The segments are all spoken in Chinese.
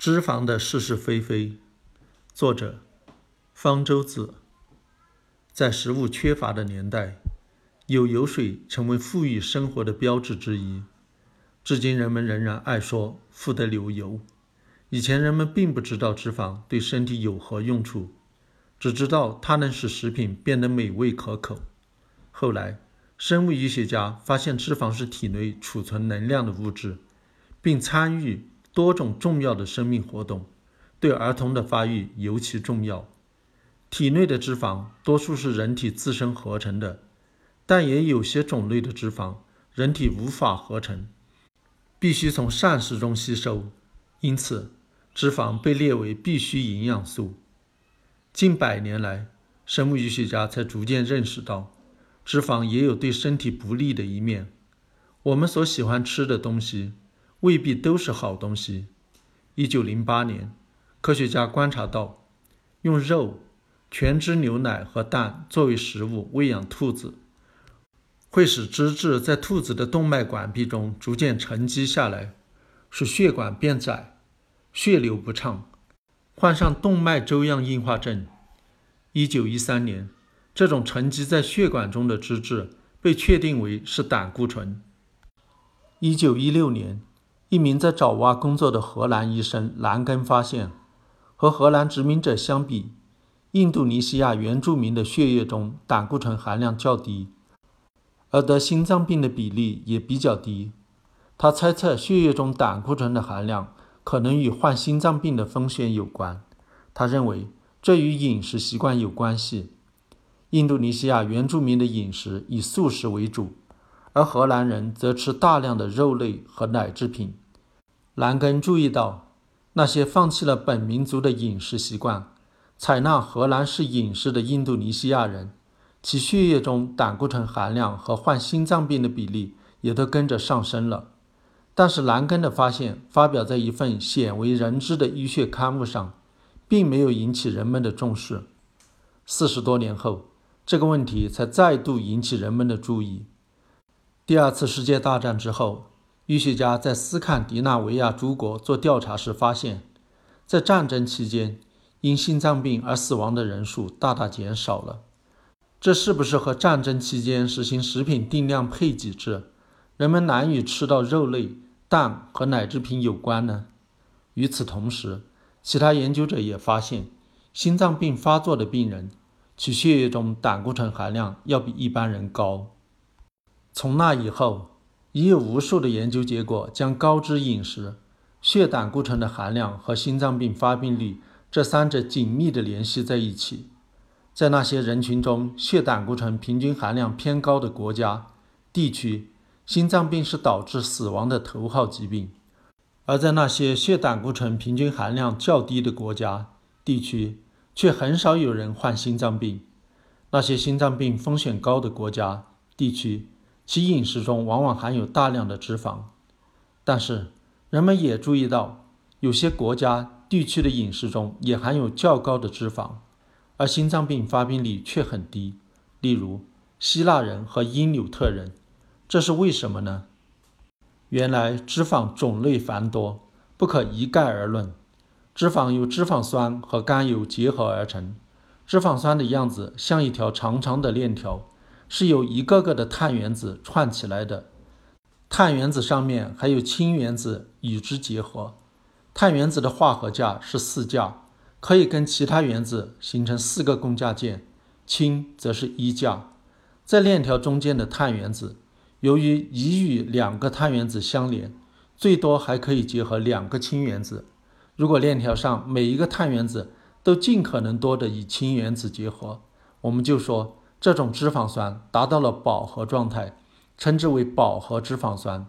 脂肪的是是非非，作者方舟子。在食物缺乏的年代，有油水成为富裕生活的标志之一。至今，人们仍然爱说“富得流油”。以前，人们并不知道脂肪对身体有何用处，只知道它能使食品变得美味可口。后来，生物医学家发现脂肪是体内储存能量的物质，并参与。多种重要的生命活动对儿童的发育尤其重要。体内的脂肪多数是人体自身合成的，但也有些种类的脂肪人体无法合成，必须从膳食中吸收。因此，脂肪被列为必需营养素。近百年来，生物医学家才逐渐认识到，脂肪也有对身体不利的一面。我们所喜欢吃的东西。未必都是好东西。一九零八年，科学家观察到，用肉、全脂牛奶和蛋作为食物喂养兔子，会使脂质在兔子的动脉管壁中逐渐沉积下来，使血管变窄，血流不畅，患上动脉粥样硬化症。一九一三年，这种沉积在血管中的脂质被确定为是胆固醇。一九一六年。一名在爪哇工作的荷兰医生兰根发现，和荷兰殖民者相比，印度尼西亚原住民的血液中胆固醇含量较低，而得心脏病的比例也比较低。他猜测血液中胆固醇的含量可能与患心脏病的风险有关。他认为这与饮食习惯有关系。印度尼西亚原住民的饮食以素食为主。而荷兰人则吃大量的肉类和奶制品。兰根注意到，那些放弃了本民族的饮食习惯，采纳荷兰式饮食的印度尼西亚人，其血液中胆固醇含量和患心脏病的比例也都跟着上升了。但是，兰根的发现发表在一份鲜为人知的医学刊物上，并没有引起人们的重视。四十多年后，这个问题才再度引起人们的注意。第二次世界大战之后，医学家在斯堪的纳维亚诸国做调查时发现，在战争期间因心脏病而死亡的人数大大减少了。这是不是和战争期间实行食品定量配给制，人们难以吃到肉类、蛋和奶制品有关呢？与此同时，其他研究者也发现，心脏病发作的病人其血液中胆固醇含量要比一般人高。从那以后，已有无数的研究结果将高脂饮食、血胆固醇的含量和心脏病发病率这三者紧密地联系在一起。在那些人群中，血胆固醇平均含量偏高的国家、地区，心脏病是导致死亡的头号疾病；而在那些血胆固醇平均含量较低的国家、地区，却很少有人患心脏病。那些心脏病风险高的国家、地区，其饮食中往往含有大量的脂肪，但是人们也注意到，有些国家地区的饮食中也含有较高的脂肪，而心脏病发病率却很低。例如，希腊人和因纽特人，这是为什么呢？原来脂肪种类繁多，不可一概而论。脂肪由脂肪酸和甘油结合而成，脂肪酸的样子像一条长长的链条。是由一个个的碳原子串起来的，碳原子上面还有氢原子与之结合。碳原子的化合价是四价，可以跟其他原子形成四个共价键，氢则是一价。在链条中间的碳原子，由于已与两个碳原子相连，最多还可以结合两个氢原子。如果链条上每一个碳原子都尽可能多的与氢原子结合，我们就说。这种脂肪酸达到了饱和状态，称之为饱和脂肪酸。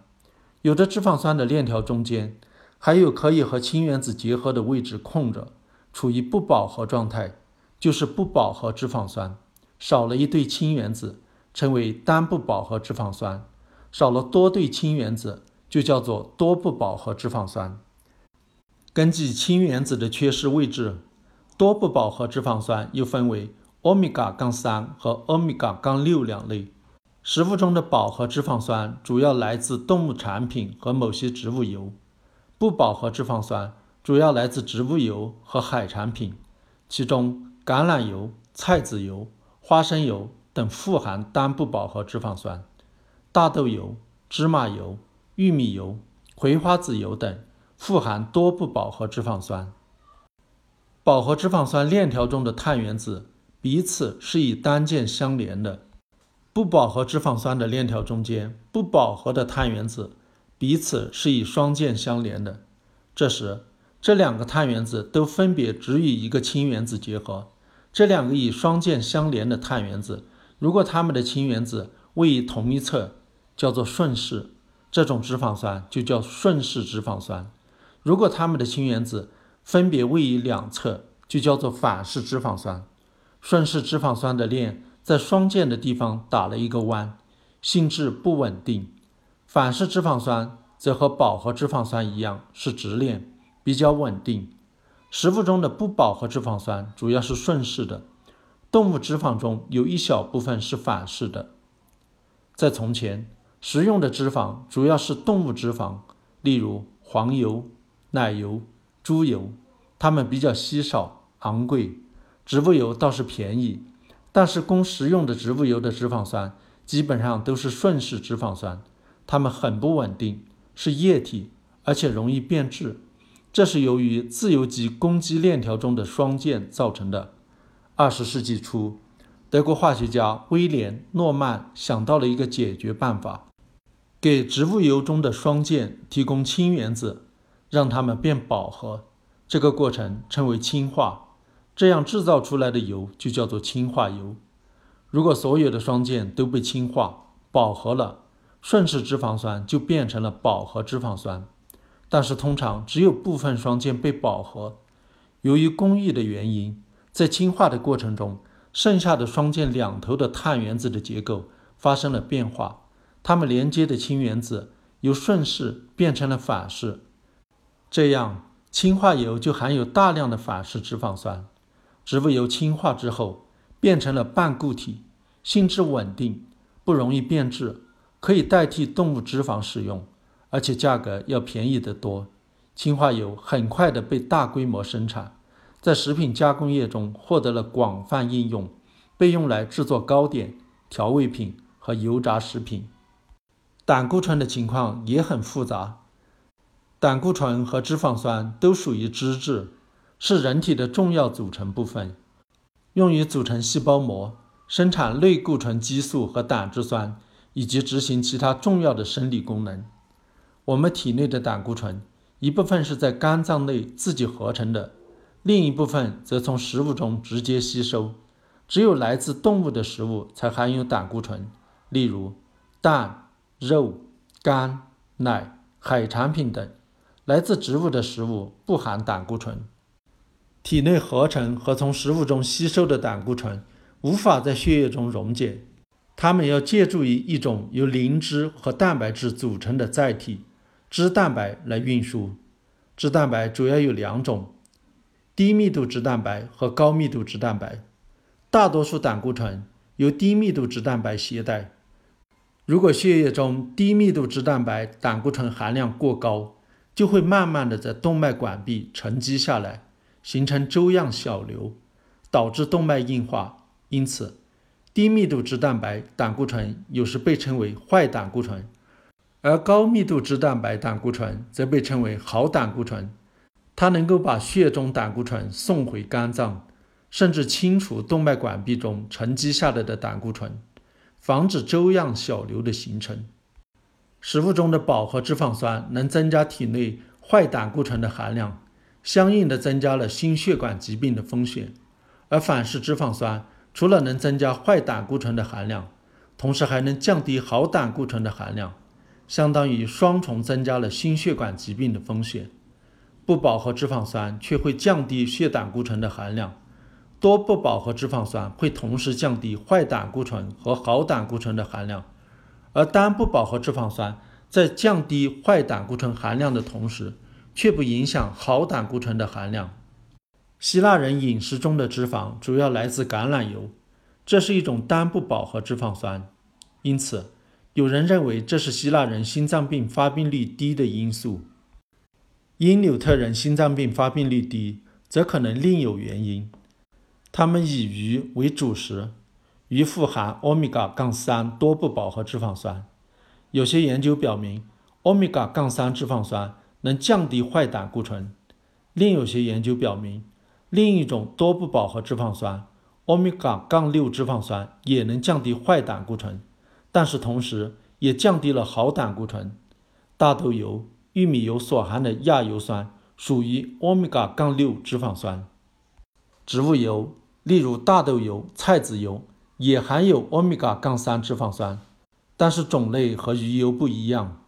有的脂肪酸的链条中间还有可以和氢原子结合的位置空着，处于不饱和状态，就是不饱和脂肪酸。少了一对氢原子，称为单不饱和脂肪酸；少了多对氢原子，就叫做多不饱和脂肪酸。根据氢原子的缺失位置，多不饱和脂肪酸又分为。欧米伽杠三和欧米伽杠六两类。食物中的饱和脂肪酸主要来自动物产品和某些植物油，不饱和脂肪酸主要来自植物油和海产品，其中橄榄油、菜籽油、花生油等富含单不饱和脂肪酸，大豆油、芝麻油、玉米油、葵花籽油等富含多不饱和脂肪酸。饱和脂肪酸链条中的碳原子彼此是以单键相连的，不饱和脂肪酸的链条中间不饱和的碳原子彼此是以双键相连的，这时。这两个碳原子都分别只与一个氢原子结合。这两个以双键相连的碳原子，如果它们的氢原子位于同一侧，叫做顺式，这种脂肪酸就叫顺式脂肪酸；如果它们的氢原子分别位于两侧，就叫做反式脂肪酸。顺式脂肪酸的链在双键的地方打了一个弯，性质不稳定；反式脂肪酸则和饱和脂肪酸一样是直链。比较稳定。食物中的不饱和脂肪酸主要是顺式的，动物脂肪中有一小部分是反式的。在从前，食用的脂肪主要是动物脂肪，例如黄油、奶油、猪油，它们比较稀少、昂贵。植物油倒是便宜，但是供食用的植物油的脂肪酸基本上都是顺式脂肪酸，它们很不稳定，是液体，而且容易变质。这是由于自由基攻击链条中的双键造成的。二十世纪初，德国化学家威廉·诺曼想到了一个解决办法：给植物油中的双键提供氢原子，让它们变饱和。这个过程称为氢化，这样制造出来的油就叫做氢化油。如果所有的双键都被氢化饱和了，顺式脂肪酸就变成了饱和脂肪酸。但是通常只有部分双键被饱和，由于工艺的原因，在氢化的过程中，剩下的双键两头的碳原子的结构发生了变化，它们连接的氢原子由顺式变成了反式，这样氢化油就含有大量的反式脂肪酸。植物油氢化之后变成了半固体，性质稳定，不容易变质，可以代替动物脂肪使用。而且价格要便宜得多，氢化油很快的被大规模生产，在食品加工业中获得了广泛应用，被用来制作糕点、调味品和油炸食品。胆固醇的情况也很复杂，胆固醇和脂肪酸都属于脂质，是人体的重要组成部分，用于组成细胞膜、生产类固醇激素和胆汁酸，以及执行其他重要的生理功能。我们体内的胆固醇，一部分是在肝脏内自己合成的，另一部分则从食物中直接吸收。只有来自动物的食物才含有胆固醇，例如蛋、肉、肝、奶、海产品等。来自植物的食物不含胆固醇。体内合成和从食物中吸收的胆固醇无法在血液中溶解，它们要借助于一种由磷脂和蛋白质组成的载体。脂蛋白来运输。脂蛋白主要有两种：低密度脂蛋白和高密度脂蛋白。大多数胆固醇由低密度脂蛋白携带。如果血液中低密度脂蛋白胆固醇含量过高，就会慢慢的在动脉管壁沉积下来，形成粥样小瘤，导致动脉硬化。因此，低密度脂蛋白胆固醇有时被称为坏胆固醇。而高密度脂蛋白胆固醇则被称为好胆固醇，它能够把血中胆固醇送回肝脏，甚至清除动脉管壁中沉积下来的胆固醇，防止粥样小瘤的形成。食物中的饱和脂肪酸能增加体内坏胆固醇的含量，相应的增加了心血管疾病的风险。而反式脂肪酸除了能增加坏胆固醇的含量，同时还能降低好胆固醇的含量。相当于双重增加了心血管疾病的风险。不饱和脂肪酸却会降低血胆固醇的含量，多不饱和脂肪酸会同时降低坏胆固醇和好胆固醇的含量，而单不饱和脂肪酸在降低坏胆固醇含量的同时，却不影响好胆固醇的含量。希腊人饮食中的脂肪主要来自橄榄油，这是一种单不饱和脂肪酸，因此。有人认为这是希腊人心脏病发病率低的因素。因纽特人心脏病发病率低，则可能另有原因。他们以鱼为主食，鱼富含欧米伽杠三多不饱和脂肪酸。有些研究表明，欧米伽杠三脂肪酸能降低坏胆固醇。另有些研究表明，另一种多不饱和脂肪酸欧米伽杠六脂肪酸也能降低坏胆固醇，但是同时也降低了好胆固醇。大豆油、玉米油所含的亚油酸属于欧米伽杠六脂肪酸。植物油，例如大豆油、菜籽油，也含有欧米伽杠三脂肪酸，但是种类和鱼油不一样。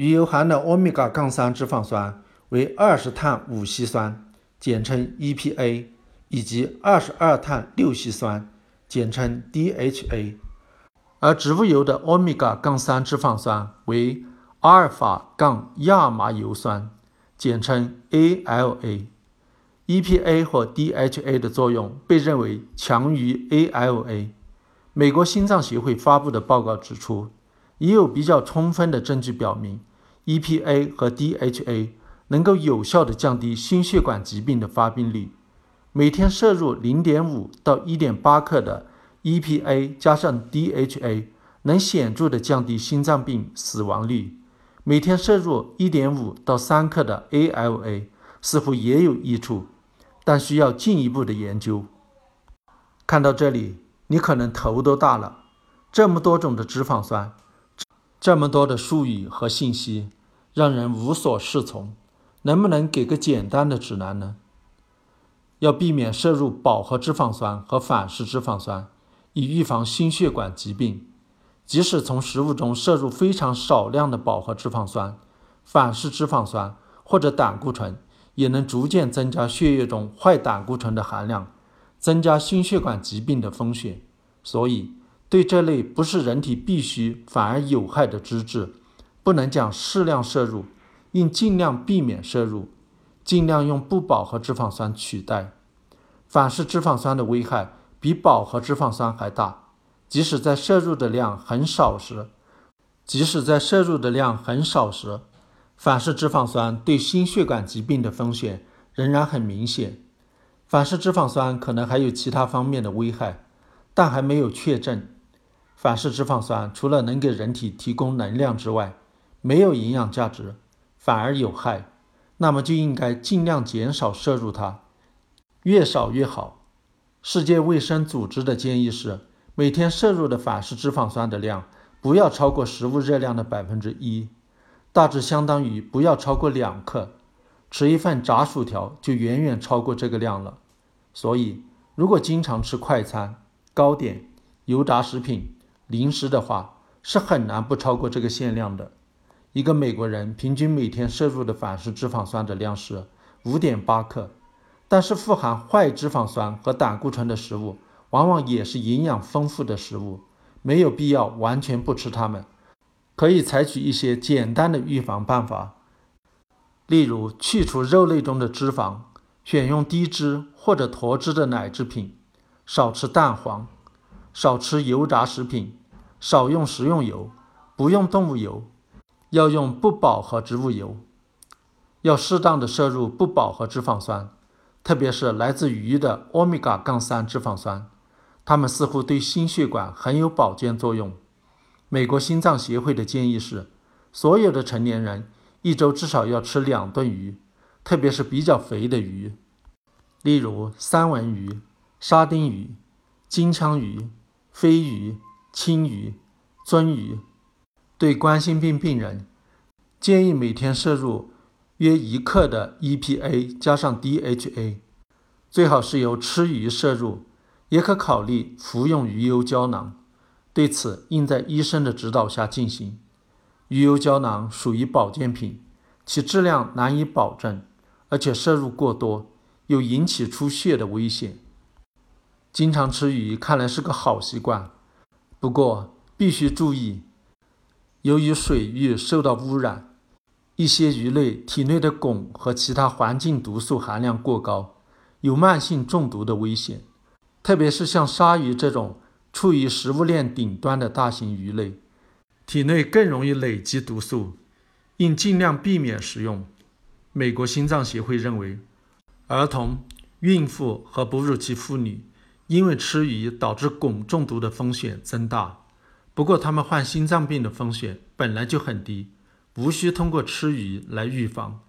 鱼油含的欧米伽杠三脂肪酸为二十碳五烯酸，简称 EPA，以及二十二碳六烯酸，简称 DHA。而植物油的欧米伽杠三脂肪酸为阿尔法杠亚麻油酸，简称 ALA。EPA 或 DHA 的作用被认为强于 ALA。美国心脏协会发布的报告指出，已有比较充分的证据表明。EPA 和 DHA 能够有效地降低心血管疾病的发病率。每天摄入0.5到1.8克的 EPA 加上 DHA，能显著地降低心脏病死亡率。每天摄入1.5到3克的 ALA 似乎也有益处，但需要进一步的研究。看到这里，你可能头都大了，这么多种的脂肪酸，这么多的术语和信息。让人无所适从，能不能给个简单的指南呢？要避免摄入饱和脂肪酸和反式脂肪酸，以预防心血管疾病。即使从食物中摄入非常少量的饱和脂肪酸、反式脂肪酸或者胆固醇，也能逐渐增加血液中坏胆固醇的含量，增加心血管疾病的风险。所以，对这类不是人体必须反而有害的脂质。不能讲适量摄入，应尽量避免摄入，尽量用不饱和脂肪酸取代。反式脂肪酸的危害比饱和脂肪酸还大，即使在摄入的量很少时，即使在摄入的量很少时，反式脂肪酸对心血管疾病的风险仍然很明显。反式脂肪酸可能还有其他方面的危害，但还没有确证。反式脂肪酸除了能给人体提供能量之外，没有营养价值，反而有害，那么就应该尽量减少摄入它，越少越好。世界卫生组织的建议是，每天摄入的反式脂肪酸的量不要超过食物热量的百分之一，大致相当于不要超过两克。吃一份炸薯条就远远超过这个量了。所以，如果经常吃快餐、糕点、油炸食品、零食的话，是很难不超过这个限量的。一个美国人平均每天摄入的反式脂肪酸的量是五点八克，但是富含坏脂肪酸和胆固醇的食物往往也是营养丰富的食物，没有必要完全不吃它们，可以采取一些简单的预防办法，例如去除肉类中的脂肪，选用低脂或者脱脂的奶制品，少吃蛋黄，少吃油炸食品，少用食用油，不用动物油。要用不饱和植物油，要适当的摄入不饱和脂肪酸，特别是来自鱼的欧米伽杠三脂肪酸，它们似乎对心血管很有保健作用。美国心脏协会的建议是，所有的成年人一周至少要吃两顿鱼，特别是比较肥的鱼，例如三文鱼、沙丁鱼、金枪鱼、飞鱼、青鱼、鳟鱼。对冠心病病人，建议每天摄入约一克的 EPA 加上 DHA，最好是由吃鱼摄入，也可考虑服用鱼油胶囊。对此，应在医生的指导下进行。鱼油胶囊属于保健品，其质量难以保证，而且摄入过多有引起出血的危险。经常吃鱼看来是个好习惯，不过必须注意。由于水域受到污染，一些鱼类体内的汞和其他环境毒素含量过高，有慢性中毒的危险。特别是像鲨鱼这种处于食物链顶端的大型鱼类，体内更容易累积毒素，应尽量避免食用。美国心脏协会认为，儿童、孕妇和哺乳期妇女因为吃鱼导致汞中毒的风险增大。不过，他们患心脏病的风险本来就很低，无需通过吃鱼来预防。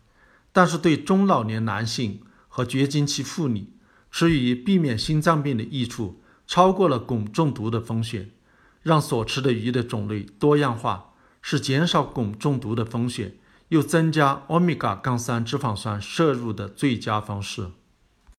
但是，对中老年男性和绝经期妇女，吃鱼避免心脏病的益处超过了汞中毒的风险。让所吃的鱼的种类多样化，是减少汞中毒的风险，又增加欧米伽杠三脂肪酸摄入的最佳方式。